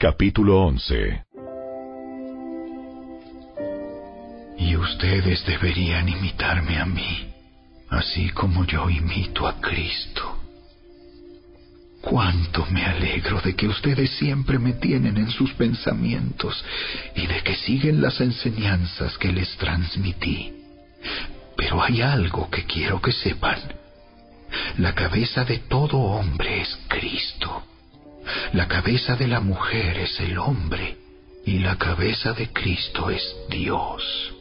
Capítulo 11 Y ustedes deberían imitarme a mí, así como yo imito a Cristo. Cuánto me alegro de que ustedes siempre me tienen en sus pensamientos y de que siguen las enseñanzas que les transmití. Pero hay algo que quiero que sepan. La cabeza de todo hombre es Cristo. La cabeza de la mujer es el hombre y la cabeza de Cristo es Dios.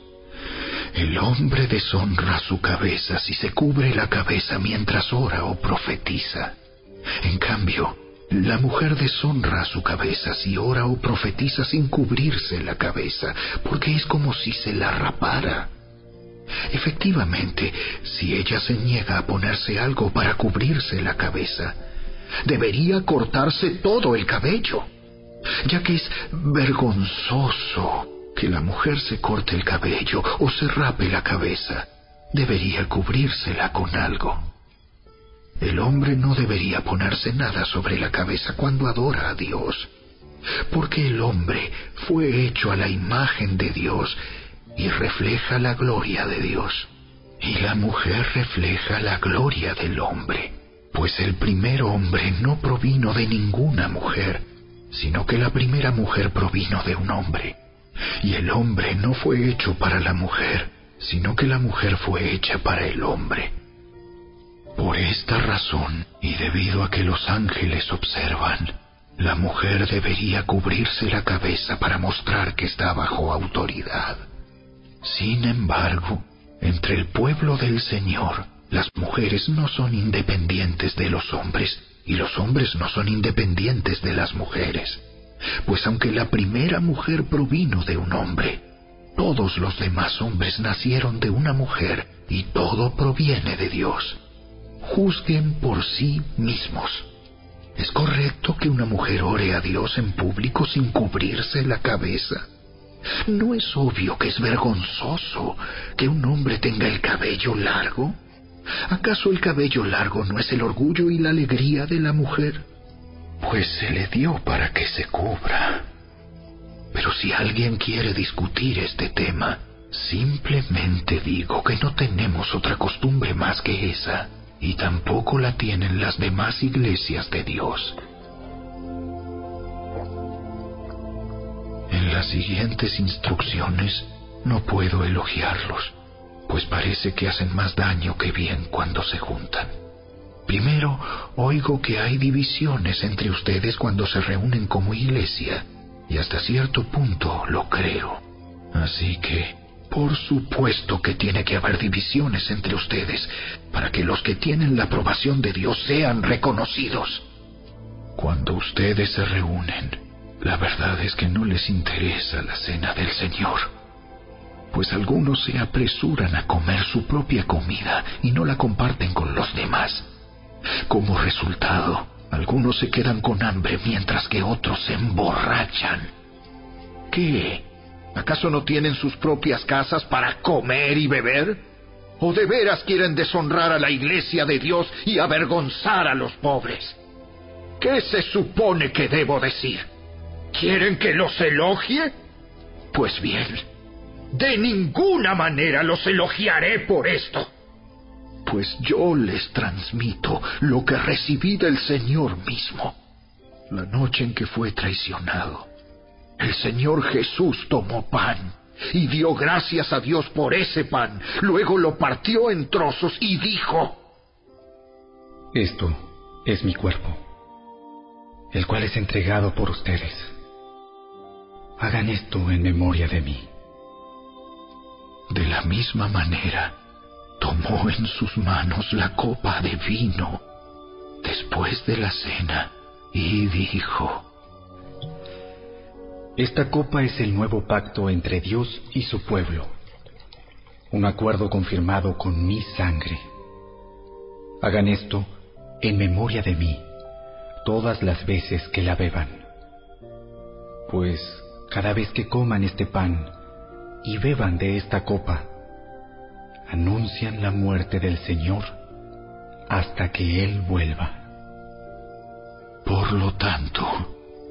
El hombre deshonra su cabeza si se cubre la cabeza mientras ora o profetiza. En cambio, la mujer deshonra su cabeza si ora o profetiza sin cubrirse la cabeza, porque es como si se la rapara. Efectivamente, si ella se niega a ponerse algo para cubrirse la cabeza, debería cortarse todo el cabello, ya que es vergonzoso que la mujer se corte el cabello o se rape la cabeza. Debería cubrírsela con algo. El hombre no debería ponerse nada sobre la cabeza cuando adora a Dios, porque el hombre fue hecho a la imagen de Dios y refleja la gloria de Dios. Y la mujer refleja la gloria del hombre, pues el primer hombre no provino de ninguna mujer, sino que la primera mujer provino de un hombre. Y el hombre no fue hecho para la mujer, sino que la mujer fue hecha para el hombre. Por esta razón, y debido a que los ángeles observan, la mujer debería cubrirse la cabeza para mostrar que está bajo autoridad. Sin embargo, entre el pueblo del Señor, las mujeres no son independientes de los hombres y los hombres no son independientes de las mujeres. Pues aunque la primera mujer provino de un hombre, todos los demás hombres nacieron de una mujer y todo proviene de Dios. Juzguen por sí mismos. ¿Es correcto que una mujer ore a Dios en público sin cubrirse la cabeza? ¿No es obvio que es vergonzoso que un hombre tenga el cabello largo? ¿Acaso el cabello largo no es el orgullo y la alegría de la mujer? Pues se le dio para que se cubra. Pero si alguien quiere discutir este tema, simplemente digo que no tenemos otra costumbre más que esa, y tampoco la tienen las demás iglesias de Dios. En las siguientes instrucciones no puedo elogiarlos, pues parece que hacen más daño que bien cuando se juntan. Primero, oigo que hay divisiones entre ustedes cuando se reúnen como iglesia, y hasta cierto punto lo creo. Así que, por supuesto que tiene que haber divisiones entre ustedes para que los que tienen la aprobación de Dios sean reconocidos. Cuando ustedes se reúnen, la verdad es que no les interesa la cena del Señor, pues algunos se apresuran a comer su propia comida y no la comparten con los demás. Como resultado, algunos se quedan con hambre mientras que otros se emborrachan. ¿Qué? ¿Acaso no tienen sus propias casas para comer y beber? ¿O de veras quieren deshonrar a la iglesia de Dios y avergonzar a los pobres? ¿Qué se supone que debo decir? ¿Quieren que los elogie? Pues bien, de ninguna manera los elogiaré por esto pues yo les transmito lo que recibí del Señor mismo. La noche en que fue traicionado, el Señor Jesús tomó pan y dio gracias a Dios por ese pan. Luego lo partió en trozos y dijo, Esto es mi cuerpo, el cual es entregado por ustedes. Hagan esto en memoria de mí. De la misma manera, tomó en sus manos la copa de vino después de la cena y dijo, Esta copa es el nuevo pacto entre Dios y su pueblo, un acuerdo confirmado con mi sangre. Hagan esto en memoria de mí todas las veces que la beban, pues cada vez que coman este pan y beban de esta copa, anuncian la muerte del Señor hasta que Él vuelva. Por lo tanto,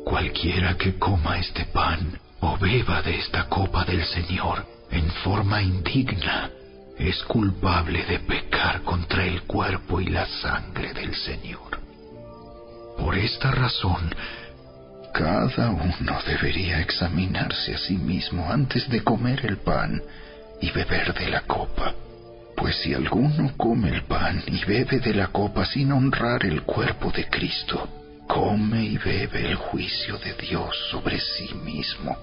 Cualquiera que coma este pan o beba de esta copa del Señor en forma indigna es culpable de pecar contra el cuerpo y la sangre del Señor. Por esta razón, cada uno debería examinarse a sí mismo antes de comer el pan y beber de la copa. Pues si alguno come el pan y bebe de la copa sin honrar el cuerpo de Cristo, come y bebe el juicio de Dios sobre sí mismo.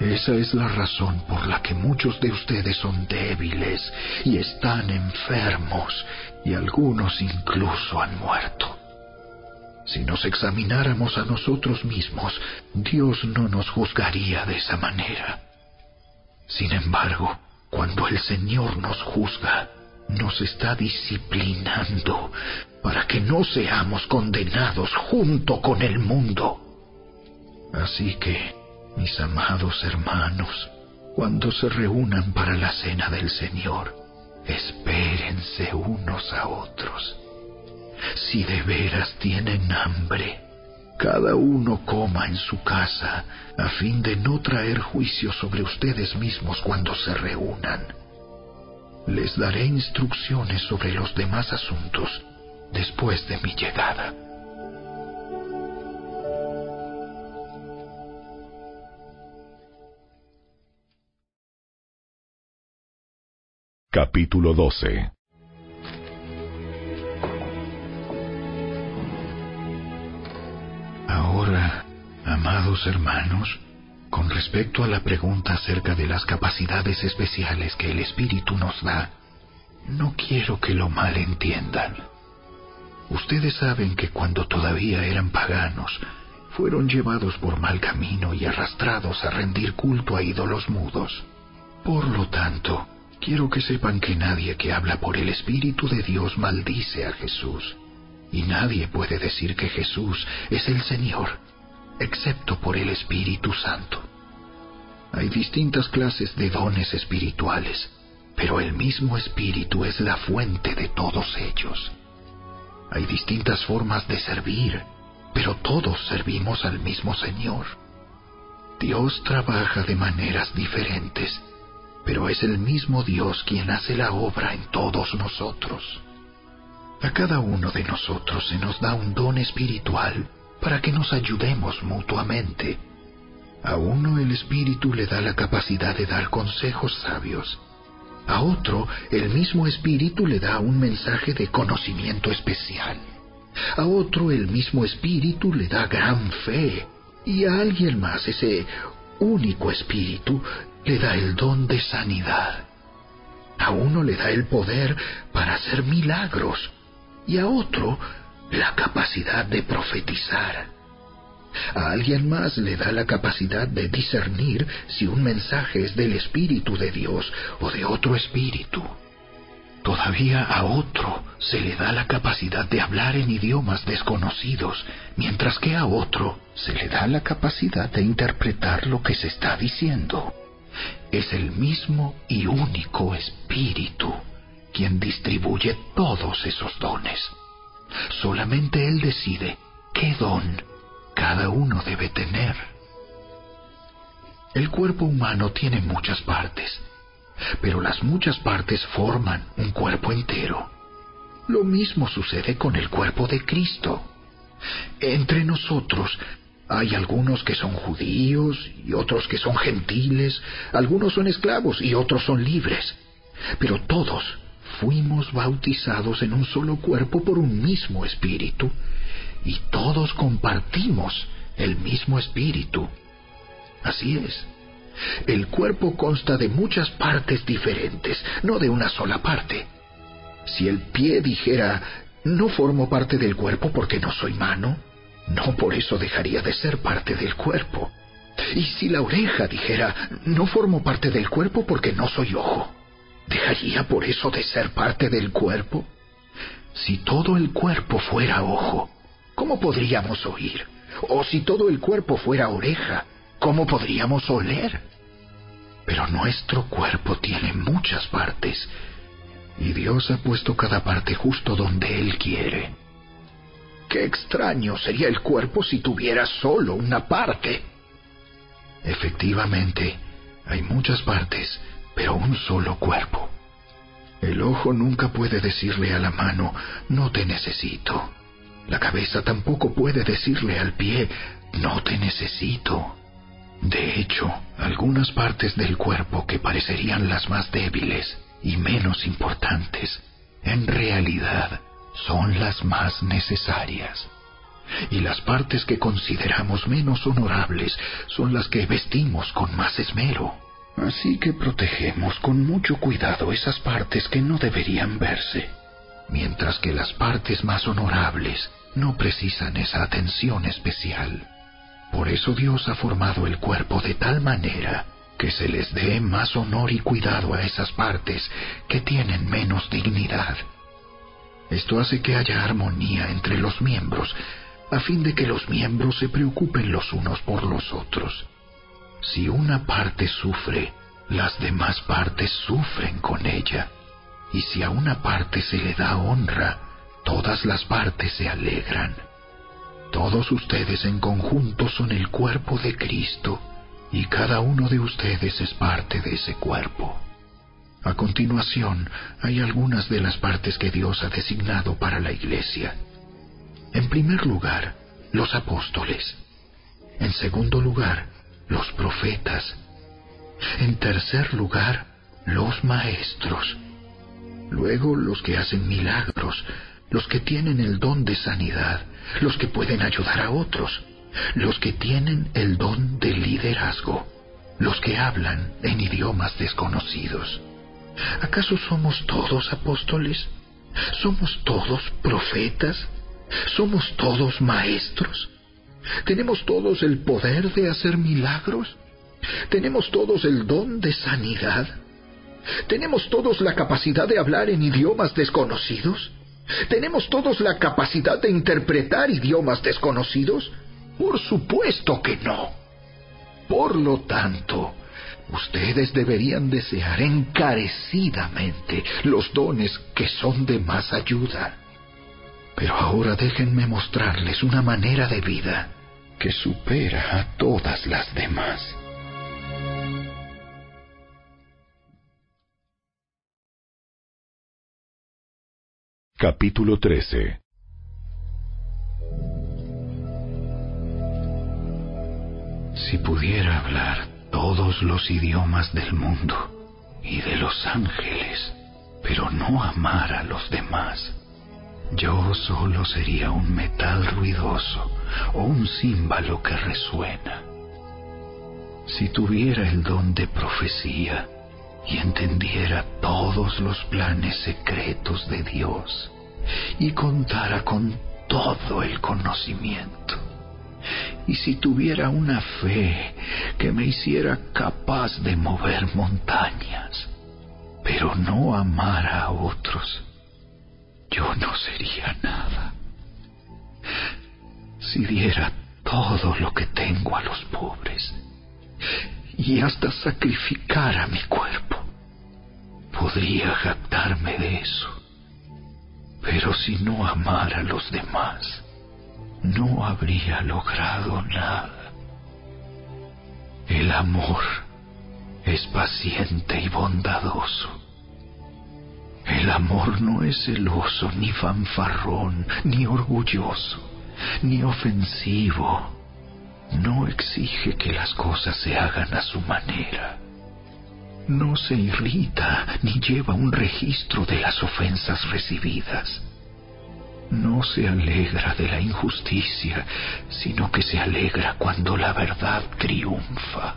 Esa es la razón por la que muchos de ustedes son débiles y están enfermos y algunos incluso han muerto. Si nos examináramos a nosotros mismos, Dios no nos juzgaría de esa manera. Sin embargo, cuando el Señor nos juzga, nos está disciplinando para que no seamos condenados junto con el mundo. Así que, mis amados hermanos, cuando se reúnan para la cena del Señor, espérense unos a otros. Si de veras tienen hambre, cada uno coma en su casa, a fin de no traer juicio sobre ustedes mismos cuando se reúnan. Les daré instrucciones sobre los demás asuntos después de mi llegada. Capítulo 12 amados hermanos, con respecto a la pregunta acerca de las capacidades especiales que el Espíritu nos da, no quiero que lo malentiendan. Ustedes saben que cuando todavía eran paganos, fueron llevados por mal camino y arrastrados a rendir culto a ídolos mudos. Por lo tanto, quiero que sepan que nadie que habla por el Espíritu de Dios maldice a Jesús, y nadie puede decir que Jesús es el Señor, excepto por el Espíritu Santo. Hay distintas clases de dones espirituales, pero el mismo Espíritu es la fuente de todos ellos. Hay distintas formas de servir, pero todos servimos al mismo Señor. Dios trabaja de maneras diferentes, pero es el mismo Dios quien hace la obra en todos nosotros. A cada uno de nosotros se nos da un don espiritual para que nos ayudemos mutuamente. A uno el Espíritu le da la capacidad de dar consejos sabios. A otro el mismo Espíritu le da un mensaje de conocimiento especial. A otro el mismo Espíritu le da gran fe. Y a alguien más ese único Espíritu le da el don de sanidad. A uno le da el poder para hacer milagros y a otro la capacidad de profetizar. A alguien más le da la capacidad de discernir si un mensaje es del Espíritu de Dios o de otro espíritu. Todavía a otro se le da la capacidad de hablar en idiomas desconocidos, mientras que a otro se le da la capacidad de interpretar lo que se está diciendo. Es el mismo y único Espíritu quien distribuye todos esos dones. Solamente Él decide qué don cada uno debe tener. El cuerpo humano tiene muchas partes, pero las muchas partes forman un cuerpo entero. Lo mismo sucede con el cuerpo de Cristo. Entre nosotros hay algunos que son judíos y otros que son gentiles, algunos son esclavos y otros son libres, pero todos fuimos bautizados en un solo cuerpo por un mismo espíritu y todos compartimos el mismo espíritu. Así es. El cuerpo consta de muchas partes diferentes, no de una sola parte. Si el pie dijera, no formo parte del cuerpo porque no soy mano, no por eso dejaría de ser parte del cuerpo. Y si la oreja dijera, no formo parte del cuerpo porque no soy ojo, ¿dejaría por eso de ser parte del cuerpo? Si todo el cuerpo fuera ojo, ¿cómo podríamos oír? O si todo el cuerpo fuera oreja, ¿cómo podríamos oler? Pero nuestro cuerpo tiene muchas partes y Dios ha puesto cada parte justo donde Él quiere. Qué extraño sería el cuerpo si tuviera solo una parte. Efectivamente, hay muchas partes, pero un solo cuerpo. El ojo nunca puede decirle a la mano, no te necesito. La cabeza tampoco puede decirle al pie, no te necesito. De hecho, algunas partes del cuerpo que parecerían las más débiles y menos importantes, en realidad son las más necesarias. Y las partes que consideramos menos honorables son las que vestimos con más esmero. Así que protegemos con mucho cuidado esas partes que no deberían verse, mientras que las partes más honorables no precisan esa atención especial. Por eso Dios ha formado el cuerpo de tal manera que se les dé más honor y cuidado a esas partes que tienen menos dignidad. Esto hace que haya armonía entre los miembros, a fin de que los miembros se preocupen los unos por los otros. Si una parte sufre, las demás partes sufren con ella. Y si a una parte se le da honra, todas las partes se alegran. Todos ustedes en conjunto son el cuerpo de Cristo y cada uno de ustedes es parte de ese cuerpo. A continuación, hay algunas de las partes que Dios ha designado para la iglesia. En primer lugar, los apóstoles. En segundo lugar, los profetas. En tercer lugar, los maestros. Luego los que hacen milagros, los que tienen el don de sanidad, los que pueden ayudar a otros, los que tienen el don de liderazgo, los que hablan en idiomas desconocidos. ¿Acaso somos todos apóstoles? ¿Somos todos profetas? ¿Somos todos maestros? ¿Tenemos todos el poder de hacer milagros? ¿Tenemos todos el don de sanidad? ¿Tenemos todos la capacidad de hablar en idiomas desconocidos? ¿Tenemos todos la capacidad de interpretar idiomas desconocidos? Por supuesto que no. Por lo tanto, ustedes deberían desear encarecidamente los dones que son de más ayuda. Pero ahora déjenme mostrarles una manera de vida que supera a todas las demás. Capítulo 13 Si pudiera hablar todos los idiomas del mundo y de los ángeles, pero no amar a los demás, yo solo sería un metal ruidoso o un címbalo que resuena. Si tuviera el don de profecía y entendiera todos los planes secretos de Dios y contara con todo el conocimiento, y si tuviera una fe que me hiciera capaz de mover montañas, pero no amara a otros, yo no sería nada. Si diera todo lo que tengo a los pobres y hasta sacrificara mi cuerpo, podría jactarme de eso. Pero si no amara a los demás, no habría logrado nada. El amor es paciente y bondadoso. El amor no es celoso, ni fanfarrón, ni orgulloso, ni ofensivo. No exige que las cosas se hagan a su manera. No se irrita ni lleva un registro de las ofensas recibidas. No se alegra de la injusticia, sino que se alegra cuando la verdad triunfa.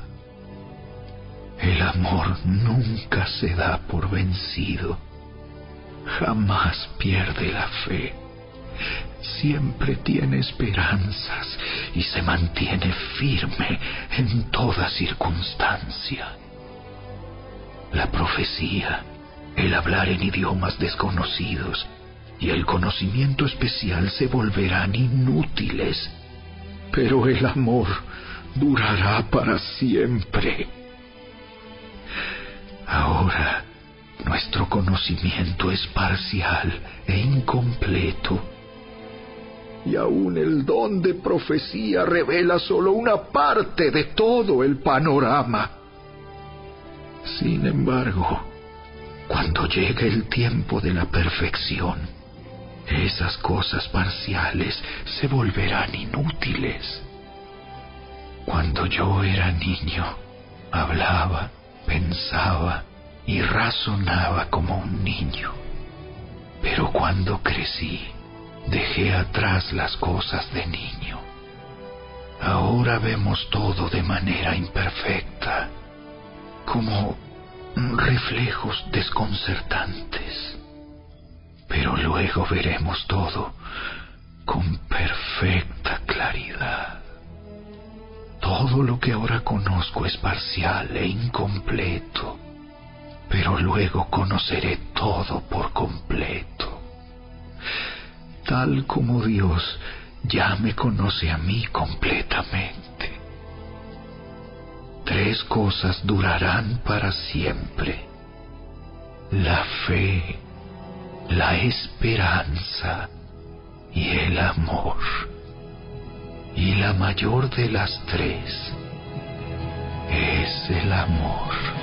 El amor nunca se da por vencido jamás pierde la fe. Siempre tiene esperanzas y se mantiene firme en toda circunstancia. La profecía, el hablar en idiomas desconocidos y el conocimiento especial se volverán inútiles, pero el amor durará para siempre. Ahora, nuestro conocimiento es parcial e incompleto. Y aún el don de profecía revela solo una parte de todo el panorama. Sin embargo, cuando llegue el tiempo de la perfección, esas cosas parciales se volverán inútiles. Cuando yo era niño, hablaba, pensaba y razonaba como un niño. Pero cuando crecí, dejé atrás las cosas de niño. Ahora vemos todo de manera imperfecta, como reflejos desconcertantes. Pero luego veremos todo con perfecta claridad. Todo lo que ahora conozco es parcial e incompleto, pero luego conoceré todo por completo. Tal como Dios ya me conoce a mí completamente. Tres cosas durarán para siempre. La fe, la esperanza y el amor y la mayor de las tres es el amor.